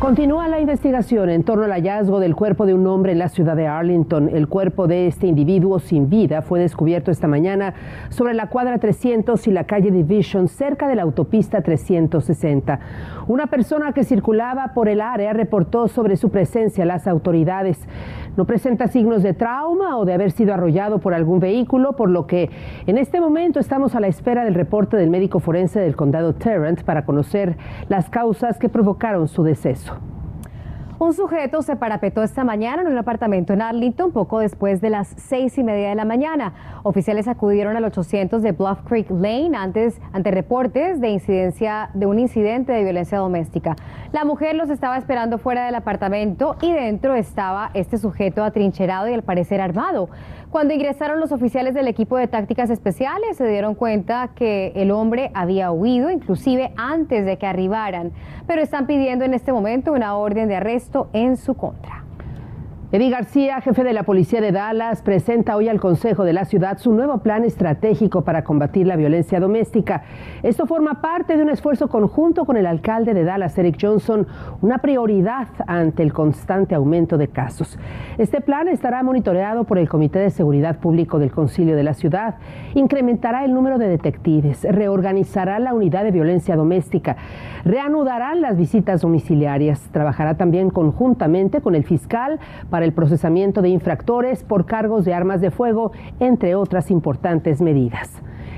Continúa la investigación en torno al hallazgo del cuerpo de un hombre en la ciudad de Arlington. El cuerpo de este individuo sin vida fue descubierto esta mañana sobre la cuadra 300 y la calle Division cerca de la autopista 360. Una persona que circulaba por el área reportó sobre su presencia a las autoridades. No presenta signos de trauma o de haber sido arrollado por algún vehículo, por lo que en este momento estamos a la espera del reporte del médico forense del condado Tarrant para conocer las causas que provocaron su deceso. Un sujeto se parapetó esta mañana en un apartamento en Arlington poco después de las seis y media de la mañana. Oficiales acudieron al 800 de Bluff Creek Lane antes ante reportes de incidencia de un incidente de violencia doméstica. La mujer los estaba esperando fuera del apartamento y dentro estaba este sujeto atrincherado y al parecer armado. Cuando ingresaron los oficiales del equipo de tácticas especiales se dieron cuenta que el hombre había huido, inclusive antes de que arribaran, pero están pidiendo en este momento una orden de arresto en su contra. Eddie García, jefe de la policía de Dallas, presenta hoy al Consejo de la ciudad su nuevo plan estratégico para combatir la violencia doméstica. Esto forma parte de un esfuerzo conjunto con el alcalde de Dallas, Eric Johnson, una prioridad ante el constante aumento de casos. Este plan estará monitoreado por el Comité de Seguridad Público del Concilio de la ciudad, incrementará el número de detectives, reorganizará la unidad de violencia doméstica, reanudará las visitas domiciliarias, trabajará también conjuntamente con el fiscal para el procesamiento de infractores por cargos de armas de fuego, entre otras importantes medidas.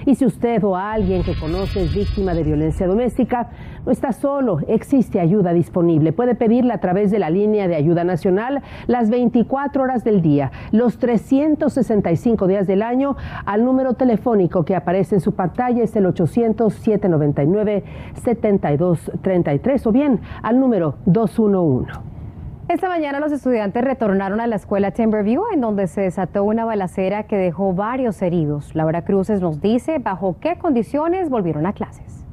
Y si usted o alguien que conoce es víctima de violencia doméstica, no está solo, existe ayuda disponible. Puede pedirla a través de la línea de ayuda nacional las 24 horas del día, los 365 días del año, al número telefónico que aparece en su pantalla, es el 800-799-7233 o bien al número 211. Esta mañana los estudiantes retornaron a la escuela Timberview, en donde se desató una balacera que dejó varios heridos. Laura Cruces nos dice bajo qué condiciones volvieron a clases.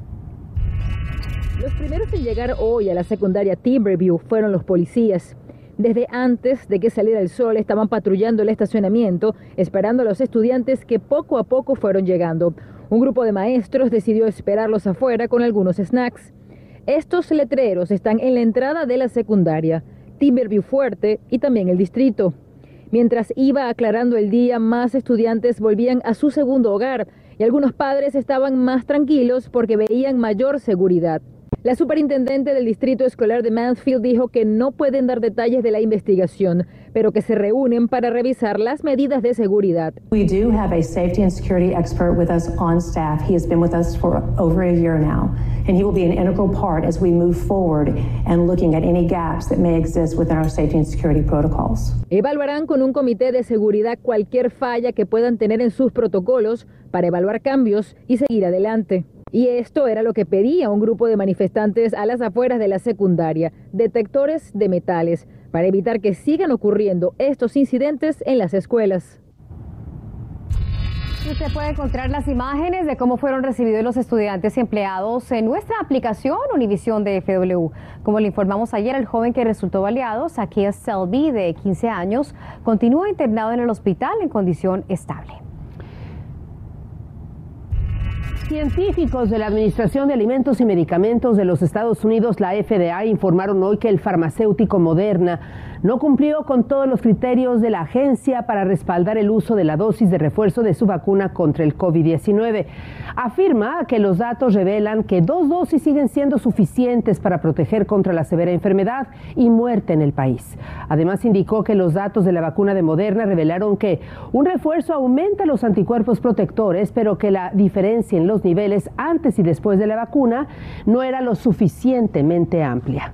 Los primeros en llegar hoy a la secundaria Timberview fueron los policías. Desde antes de que saliera el sol estaban patrullando el estacionamiento, esperando a los estudiantes que poco a poco fueron llegando. Un grupo de maestros decidió esperarlos afuera con algunos snacks. Estos letreros están en la entrada de la secundaria. Timberview Fuerte y también el distrito. Mientras iba aclarando el día, más estudiantes volvían a su segundo hogar y algunos padres estaban más tranquilos porque veían mayor seguridad. La superintendente del distrito escolar de Mansfield dijo que no pueden dar detalles de la investigación, pero que se reúnen para revisar las medidas de seguridad. We do have a safety and security expert with us on staff. He has been with us for over a year now, and he will be an integral part as we move forward and looking at any gaps that may exist within our safety and security protocols. Evaluarán con un comité de seguridad cualquier falla que puedan tener en sus protocolos para evaluar cambios y seguir adelante. Y esto era lo que pedía un grupo de manifestantes a las afueras de la secundaria, detectores de metales, para evitar que sigan ocurriendo estos incidentes en las escuelas. Usted puede encontrar las imágenes de cómo fueron recibidos los estudiantes y empleados en nuestra aplicación Univisión de FW. Como le informamos ayer, el joven que resultó baleado, Zacchaeus Selby, de 15 años, continúa internado en el hospital en condición estable. Científicos de la Administración de Alimentos y Medicamentos de los Estados Unidos, la FDA, informaron hoy que el farmacéutico Moderna no cumplió con todos los criterios de la agencia para respaldar el uso de la dosis de refuerzo de su vacuna contra el COVID-19. Afirma que los datos revelan que dos dosis siguen siendo suficientes para proteger contra la severa enfermedad y muerte en el país. Además, indicó que los datos de la vacuna de Moderna revelaron que un refuerzo aumenta los anticuerpos protectores, pero que la diferencia en los niveles antes y después de la vacuna no era lo suficientemente amplia.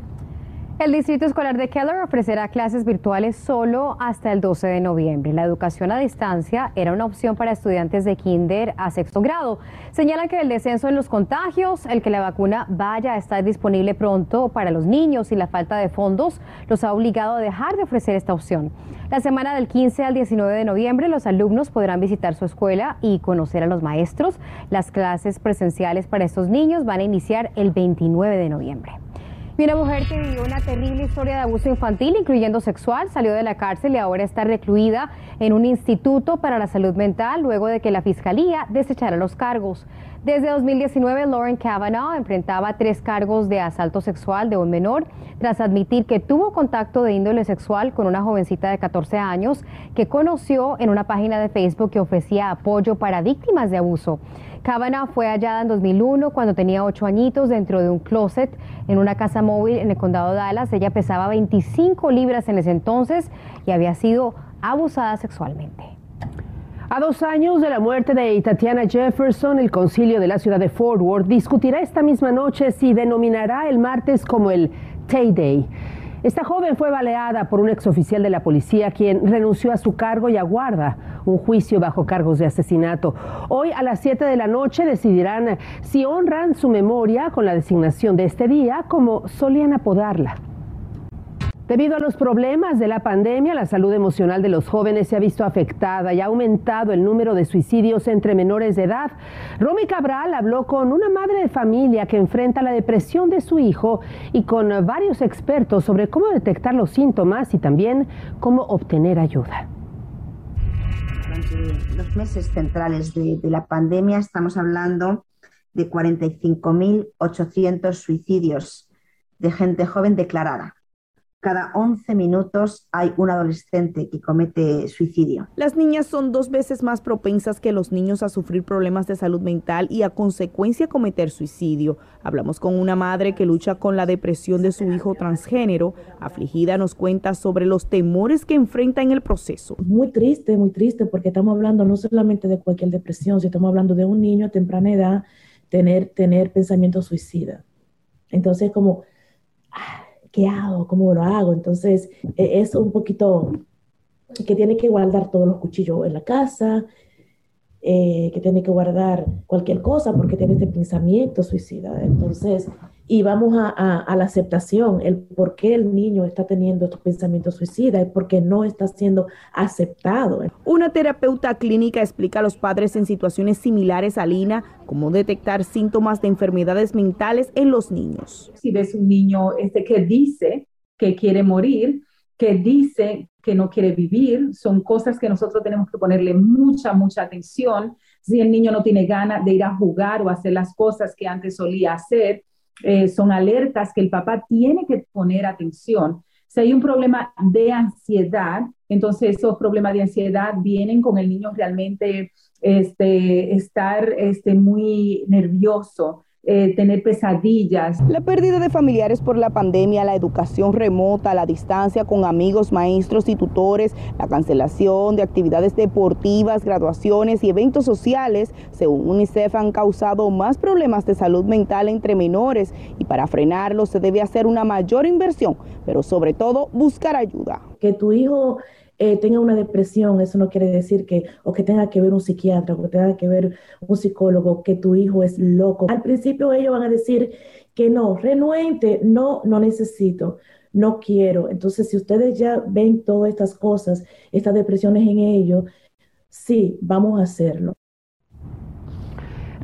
El Distrito Escolar de Keller ofrecerá clases virtuales solo hasta el 12 de noviembre. La educación a distancia era una opción para estudiantes de kinder a sexto grado. Señalan que el descenso en los contagios, el que la vacuna vaya a estar disponible pronto para los niños y la falta de fondos los ha obligado a dejar de ofrecer esta opción. La semana del 15 al 19 de noviembre los alumnos podrán visitar su escuela y conocer a los maestros. Las clases presenciales para estos niños van a iniciar el 29 de noviembre. Una mujer que vivió una terrible historia de abuso infantil, incluyendo sexual, salió de la cárcel y ahora está recluida en un instituto para la salud mental luego de que la fiscalía desechara los cargos. Desde 2019, Lauren Kavanaugh enfrentaba tres cargos de asalto sexual de un menor tras admitir que tuvo contacto de índole sexual con una jovencita de 14 años que conoció en una página de Facebook que ofrecía apoyo para víctimas de abuso. Kavanaugh fue hallada en 2001 cuando tenía 8 añitos dentro de un closet en una casa móvil en el condado de Dallas. Ella pesaba 25 libras en ese entonces y había sido abusada sexualmente. A dos años de la muerte de Tatiana Jefferson, el concilio de la ciudad de Fort Worth discutirá esta misma noche si denominará el martes como el Tay Day. Esta joven fue baleada por un exoficial de la policía quien renunció a su cargo y aguarda un juicio bajo cargos de asesinato. Hoy a las 7 de la noche decidirán si honran su memoria con la designación de este día como solían apodarla. Debido a los problemas de la pandemia, la salud emocional de los jóvenes se ha visto afectada y ha aumentado el número de suicidios entre menores de edad. Romy Cabral habló con una madre de familia que enfrenta la depresión de su hijo y con varios expertos sobre cómo detectar los síntomas y también cómo obtener ayuda. Durante los meses centrales de, la pandemia estamos hablando de 45.800 suicidios de gente joven declarada cada 11 minutos hay un adolescente que comete suicidio. Las niñas son dos veces más propensas que los niños a sufrir problemas de salud mental y a consecuencia cometer suicidio. Hablamos con una madre que lucha con la depresión de su hijo transgénero. Afligida nos cuenta sobre los temores que enfrenta en el proceso. Muy triste, muy triste, porque estamos hablando no solamente de cualquier depresión, sino estamos hablando de un niño a temprana edad tener, tener pensamientos suicidas. Entonces, como ¿Cómo lo hago? Entonces, e, es un poquito que tiene que guardar todos los cuchillos en la casa, eh, que tiene que guardar cualquier cosa porque tiene este pensamiento suicida. Entonces, y vamos a, la aceptación, el por qué el niño está teniendo estos pensamientos suicidas, es porque no está siendo aceptado. Una terapeuta clínica explica a los padres en situaciones similares a Lina cómo detectar síntomas de enfermedades mentales en los niños. Si ves un niño este que dice que quiere morir, que dice que no quiere vivir, son cosas que nosotros tenemos que ponerle mucha, mucha atención. Si el niño no tiene ganas de ir a jugar o hacer las cosas que antes solía hacer, eh, son alertas que el papá tiene que poner atención. Si hay un problema de ansiedad, entonces esos problemas de ansiedad vienen con el niño realmente este, estar este, muy nervioso, eh, tener pesadillas. La pérdida de familiares por la pandemia, la educación remota, la distancia con amigos, maestros y tutores, la cancelación de actividades deportivas, graduaciones y eventos sociales, según UNICEF, han causado más problemas de salud mental entre menores y para frenarlo se debe hacer una mayor inversión, pero sobre todo buscar ayuda. Que tu hijo eh, tenga una depresión, eso no quiere decir que, o que tenga que ver un psiquiatra, o que tenga que ver un psicólogo, que tu hijo es loco. Al principio ellos van a decir que no, renuente, no, no necesito, no quiero. Entonces, si ustedes ya ven todas estas cosas, estas depresiones en ellos, sí, vamos a hacerlo.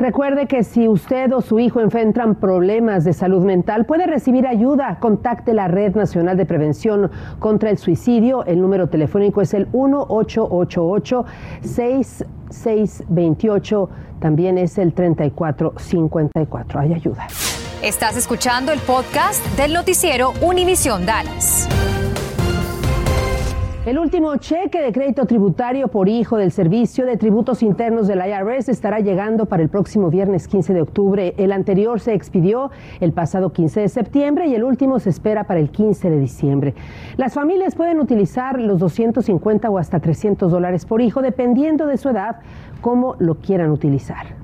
Recuerde que si usted o su hijo enfrentan problemas de salud mental, puede recibir ayuda. Contacte la Red Nacional de Prevención contra el Suicidio. El número telefónico es el 1888-6628. También es el 3454. Hay ayuda. Estás escuchando el podcast del noticiero Univisión Dallas. El último cheque de crédito tributario por hijo del Servicio de Tributos Internos del IRS estará llegando para el próximo viernes 15 de octubre. El anterior se expidió el pasado 15 de septiembre y el último se espera para el 15 de diciembre. Las familias pueden utilizar los 250 o hasta 300 dólares por hijo dependiendo de su edad, como lo quieran utilizar.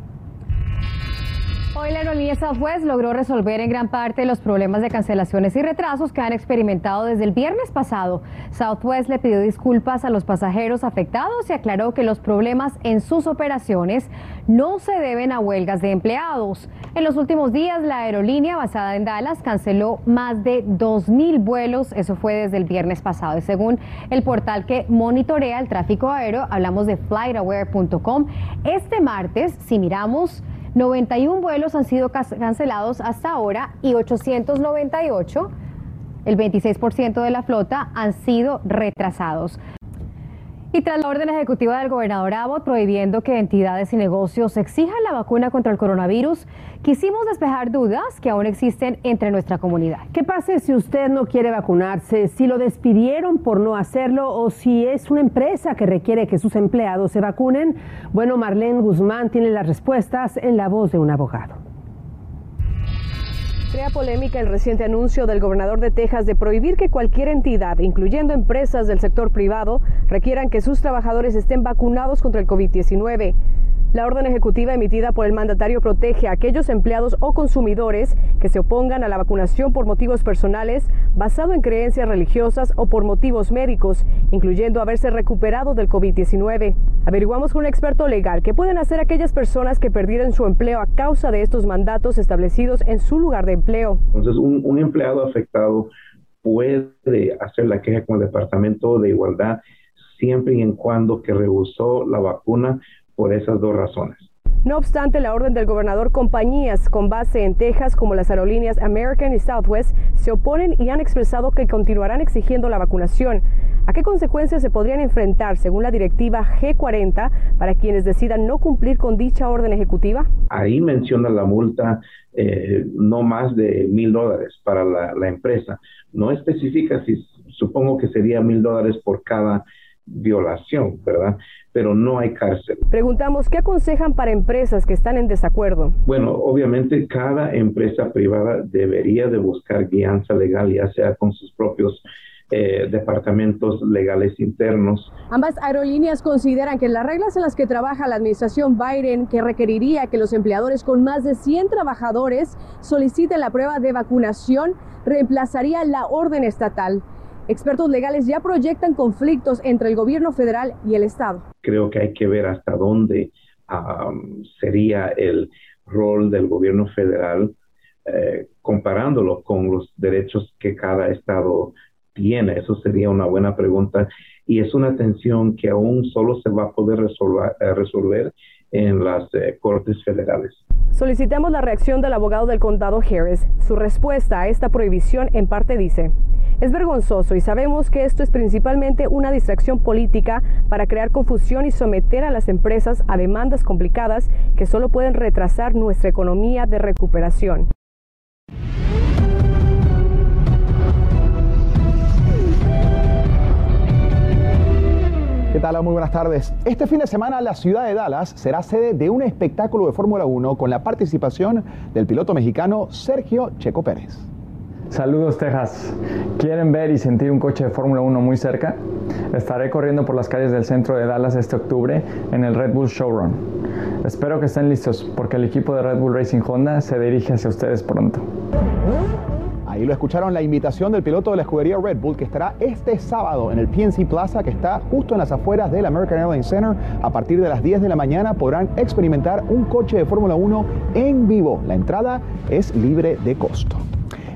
Hoy la aerolínea Southwest logró resolver en gran parte los problemas de cancelaciones y retrasos que han experimentado desde el viernes pasado. Southwest le pidió disculpas a los pasajeros afectados y aclaró que los problemas en sus operaciones no se deben a huelgas de empleados. En los últimos días, la aerolínea basada en Dallas canceló más de 2.000 vuelos, eso fue desde el viernes pasado. Y según el portal que monitorea el tráfico aéreo, hablamos de flightaware.com, este martes, si miramos 91 vuelos han sido cancelados hasta ahora y 898, el 26% de la flota, han sido retrasados. Y tras la orden ejecutiva del gobernador Abbott prohibiendo que entidades y negocios exijan la vacuna contra el coronavirus, quisimos despejar dudas que aún existen entre nuestra comunidad. ¿Qué pasa si usted no quiere vacunarse, si lo despidieron por no hacerlo o si es una empresa que requiere que sus empleados se vacunen? Bueno, Marlene Guzmán tiene las respuestas en la voz de un abogado. Crea polémica el reciente anuncio del gobernador de Texas de prohibir que cualquier entidad, incluyendo empresas del sector privado, requieran que sus trabajadores estén vacunados contra el COVID-19. La orden ejecutiva emitida por el mandatario protege a aquellos empleados o consumidores que se opongan a la vacunación por motivos personales, basado en creencias religiosas o por motivos médicos, incluyendo haberse recuperado del COVID-19. Averiguamos con un experto legal qué pueden hacer aquellas personas que perdieron su empleo a causa de estos mandatos establecidos en su lugar de empleo. Entonces, un, un empleado afectado puede hacer la queja con el Departamento de Igualdad siempre y en cuando que rehusó la vacuna por esas dos razones. No obstante, la orden del gobernador, compañías con base en Texas como las aerolíneas American y Southwest se oponen y han expresado que continuarán exigiendo la vacunación. ¿A qué consecuencias se podrían enfrentar según la directiva G40 para quienes decidan no cumplir con dicha orden ejecutiva? Ahí menciona la multa eh, no más de mil dólares para la, la empresa. No especifica si supongo que sería mil dólares por cada violación, ¿verdad? Pero no hay cárcel. Preguntamos, ¿qué aconsejan para empresas que están en desacuerdo? Bueno, obviamente cada empresa privada debería de buscar guianza legal, ya sea con sus propios eh, departamentos legales internos. Ambas aerolíneas consideran que las reglas en las que trabaja la administración Biden, que requeriría que los empleadores con más de 100 trabajadores soliciten la prueba de vacunación, reemplazaría la orden estatal. Expertos legales ya proyectan conflictos entre el gobierno federal y el Estado. Creo que hay que ver hasta dónde um, sería el rol del gobierno federal eh, comparándolo con los derechos que cada Estado tiene. Eso sería una buena pregunta y es una tensión que aún solo se va a poder resolver, eh, resolver en las eh, Cortes Federales. Solicitamos la reacción del abogado del condado Harris. Su respuesta a esta prohibición en parte dice, es vergonzoso y sabemos que esto es principalmente una distracción política para crear confusión y someter a las empresas a demandas complicadas que solo pueden retrasar nuestra economía de recuperación. ¿Qué tal? Muy buenas tardes. Este fin de semana la ciudad de Dallas será sede de un espectáculo de Fórmula 1 con la participación del piloto mexicano Sergio Checo Pérez. Saludos Texas. ¿Quieren ver y sentir un coche de Fórmula 1 muy cerca? Estaré corriendo por las calles del centro de Dallas este octubre en el Red Bull Showrun. Espero que estén listos porque el equipo de Red Bull Racing Honda se dirige hacia ustedes pronto. Ahí lo escucharon la invitación del piloto de la escudería Red Bull que estará este sábado en el PNC Plaza que está justo en las afueras del American Airlines Center. A partir de las 10 de la mañana podrán experimentar un coche de Fórmula 1 en vivo. La entrada es libre de costo.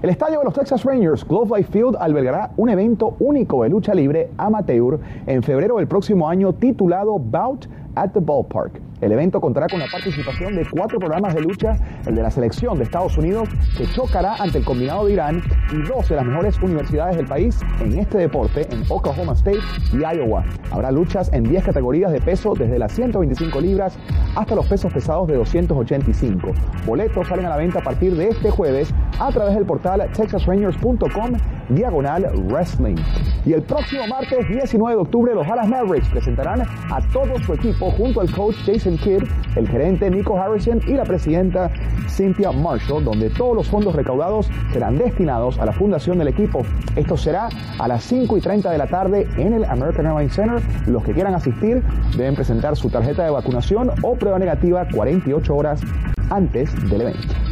El estadio de los Texas Rangers, Globe Life Field, albergará un evento único de lucha libre amateur en febrero del próximo año titulado Bout at the Ballpark. El evento contará con la participación de cuatro programas de lucha, el de la selección de Estados Unidos, que chocará ante el combinado de Irán, y dos de las mejores universidades del país en este deporte, en Oklahoma State y Iowa. Habrá luchas en 10 categorías de peso, desde las 125 libras hasta los pesos pesados de 285. Boletos salen a la venta a partir de este jueves a través del portal texasrangers.com diagonal wrestling. Y el próximo martes 19 de octubre los Dallas Mavericks presentarán a todo su equipo junto al coach Jason Kidd, el gerente Nico Harrison y la presidenta Cynthia Marshall, donde todos los fondos recaudados serán destinados a la fundación del equipo. Esto será a las 5 y 30 de la tarde en el American Airlines Center. Los que quieran asistir deben presentar su tarjeta de vacunación o prueba negativa 48 horas antes del evento.